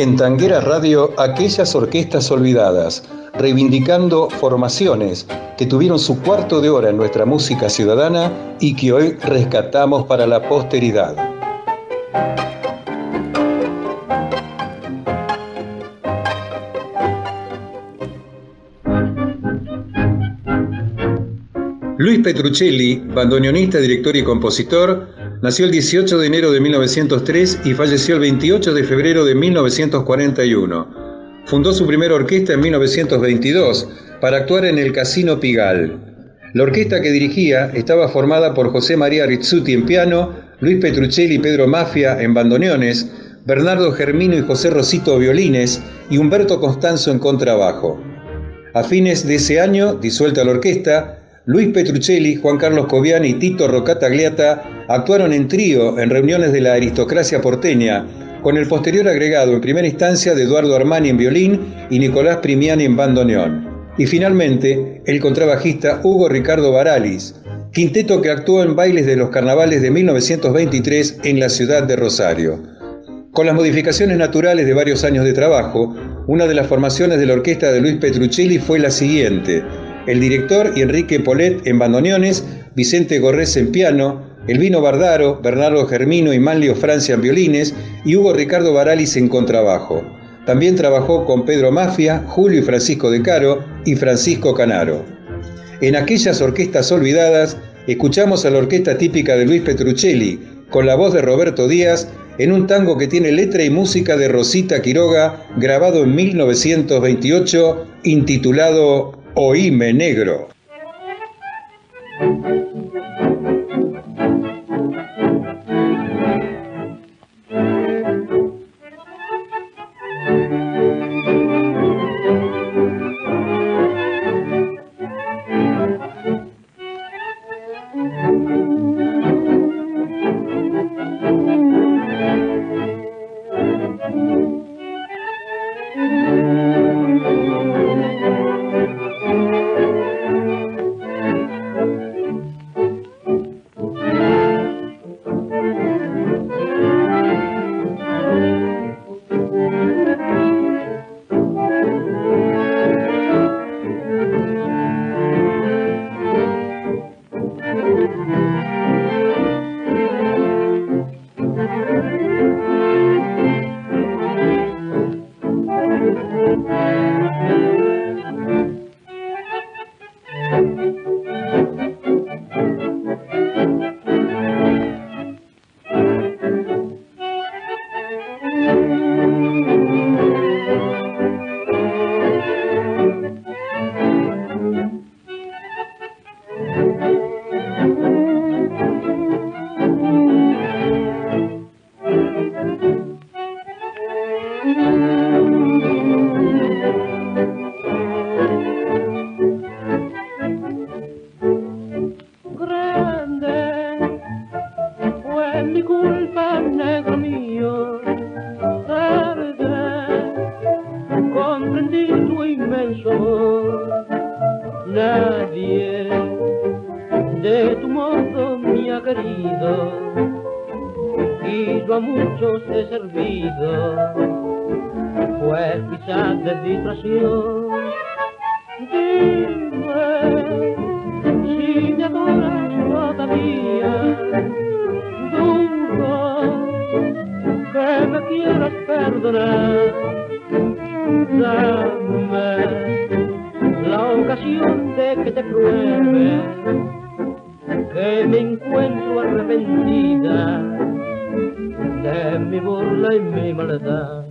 En Tanguera Radio, aquellas orquestas olvidadas, reivindicando formaciones que tuvieron su cuarto de hora en nuestra música ciudadana y que hoy rescatamos para la posteridad. Luis Petruccelli, bandoneonista, director y compositor, nació el 18 de enero de 1903 y falleció el 28 de febrero de 1941. Fundó su primera orquesta en 1922 para actuar en el Casino Pigal. La orquesta que dirigía estaba formada por José María Rizzuti en piano, Luis Petruccelli y Pedro Mafia en bandoneones, Bernardo Germino y José Rosito violines y Humberto Constanzo en contrabajo. A fines de ese año, disuelta la orquesta, Luis Petruccelli, Juan Carlos Coviani y Tito Rocatagliata actuaron en trío en reuniones de la aristocracia porteña, con el posterior agregado en primera instancia de Eduardo Armani en violín y Nicolás Primiani en bandoneón. Y finalmente, el contrabajista Hugo Ricardo Baralis, quinteto que actuó en bailes de los carnavales de 1923 en la ciudad de Rosario. Con las modificaciones naturales de varios años de trabajo, una de las formaciones de la orquesta de Luis Petruccelli fue la siguiente, el director Enrique Polet en bandoneones, Vicente Gorrés en piano, Elvino Bardaro, Bernardo Germino y Manlio Francia en violines y Hugo Ricardo Baralis en contrabajo. También trabajó con Pedro Mafia, Julio y Francisco de Caro y Francisco Canaro. En aquellas orquestas olvidadas, escuchamos a la orquesta típica de Luis Petruccelli, con la voz de Roberto Díaz, en un tango que tiene letra y música de Rosita Quiroga, grabado en 1928, intitulado Oíme negro. Música he servido. Pues quizás de distracción dime si te adoras todavía duro que me quieras perdonar. Dame la ocasión de que te pruebe que me encuentro arrepentida. che mi burla e mi maledà.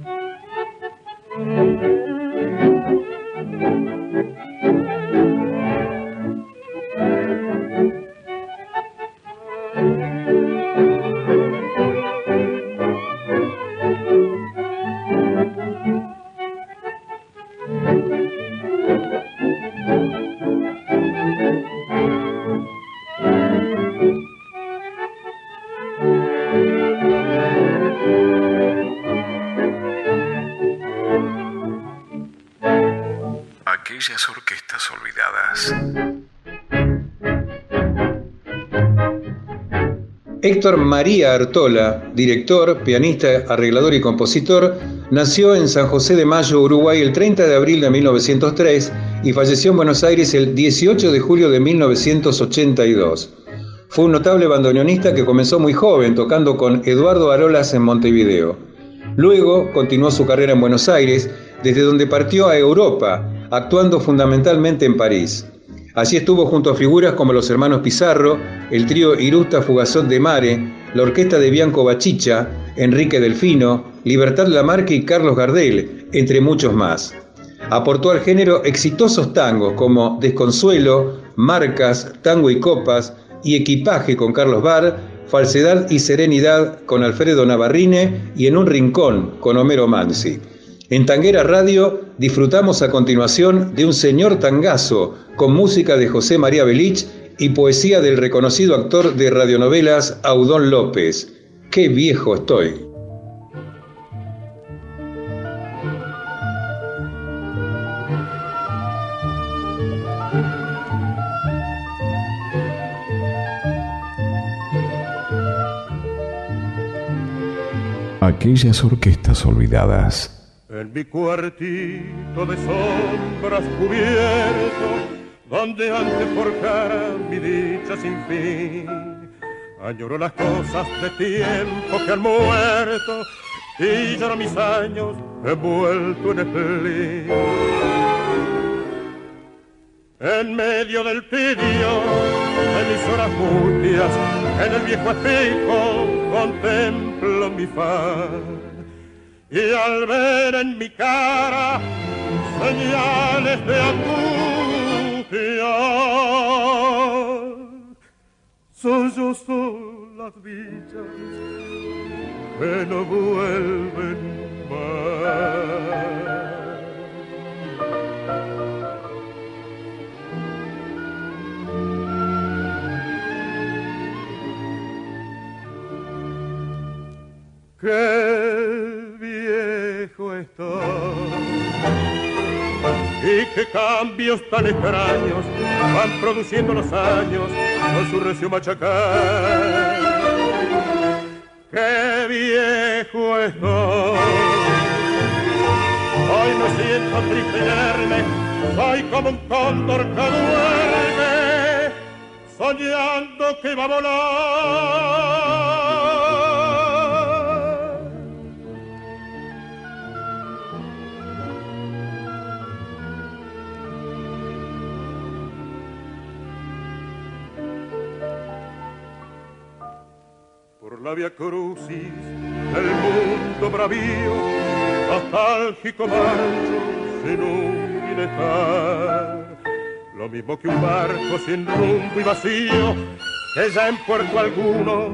Héctor María Artola, director, pianista, arreglador y compositor, Nació en San José de Mayo, Uruguay, el 30 de abril de 1903 y falleció en Buenos Aires el 18 de julio de 1982. Fue un notable bandoneonista que comenzó muy joven tocando con Eduardo Arolas en Montevideo. Luego continuó su carrera en Buenos Aires, desde donde partió a Europa, actuando fundamentalmente en París. Allí estuvo junto a figuras como los hermanos Pizarro, el trío Irusta Fugazón de Mare, la orquesta de Bianco Bachicha, Enrique Delfino, Libertad Lamarque y Carlos Gardel, entre muchos más. Aportó al género exitosos tangos como Desconsuelo, Marcas, Tango y Copas y Equipaje con Carlos Bar, Falsedad y Serenidad con Alfredo Navarrine y En un Rincón con Homero Mansi. En Tanguera Radio disfrutamos a continuación de un señor tangazo con música de José María Belich y poesía del reconocido actor de radionovelas Audón López. ¡Qué viejo estoy! Aquellas orquestas olvidadas. En mi cuartito de sombras cubierto, donde antes forjara mi dicha sin fin Añoro las cosas de tiempo que han muerto y lloro mis años envuelto en espleen. En medio del pidio de mis horas mustias, en el viejo espejo contemplo mi faz. Y al ver en mi cara señales de angustia, son las villas que no vuelven más. Qué y qué cambios tan extraños van produciendo los años con su recio machacar. Qué viejo estoy. Hoy me siento triste soy como un cóndor que duerme, soñando que va a volar. La via crucis del mundo bravío, nostálgico marcho sin un dejar. Lo mismo que un barco sin rumbo y vacío, que ya en puerto alguno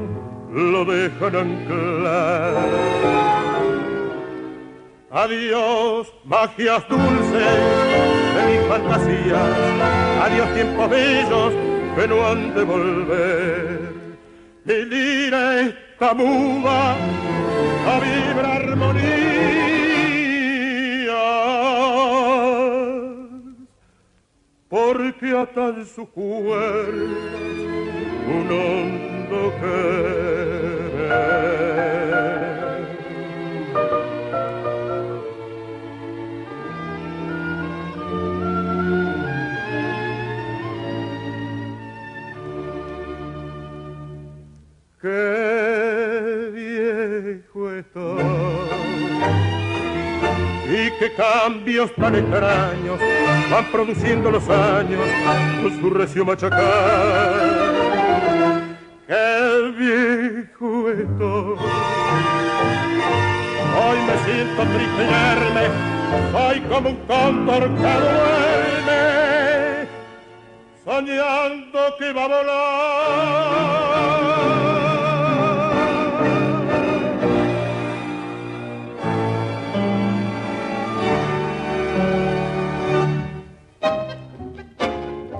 lo dejan anclar. Adiós, magias dulces de mis fantasías, adiós tiempos bellos que no han de volver mi lira esta muda a vibra armonía porque ata en su cuerpo un hondo querer cambios tan extraños van produciendo los años con su recio machacar. Qué viejo estoy. Hoy me siento triste y soy como un cóndor que duerme, soñando que va a volar.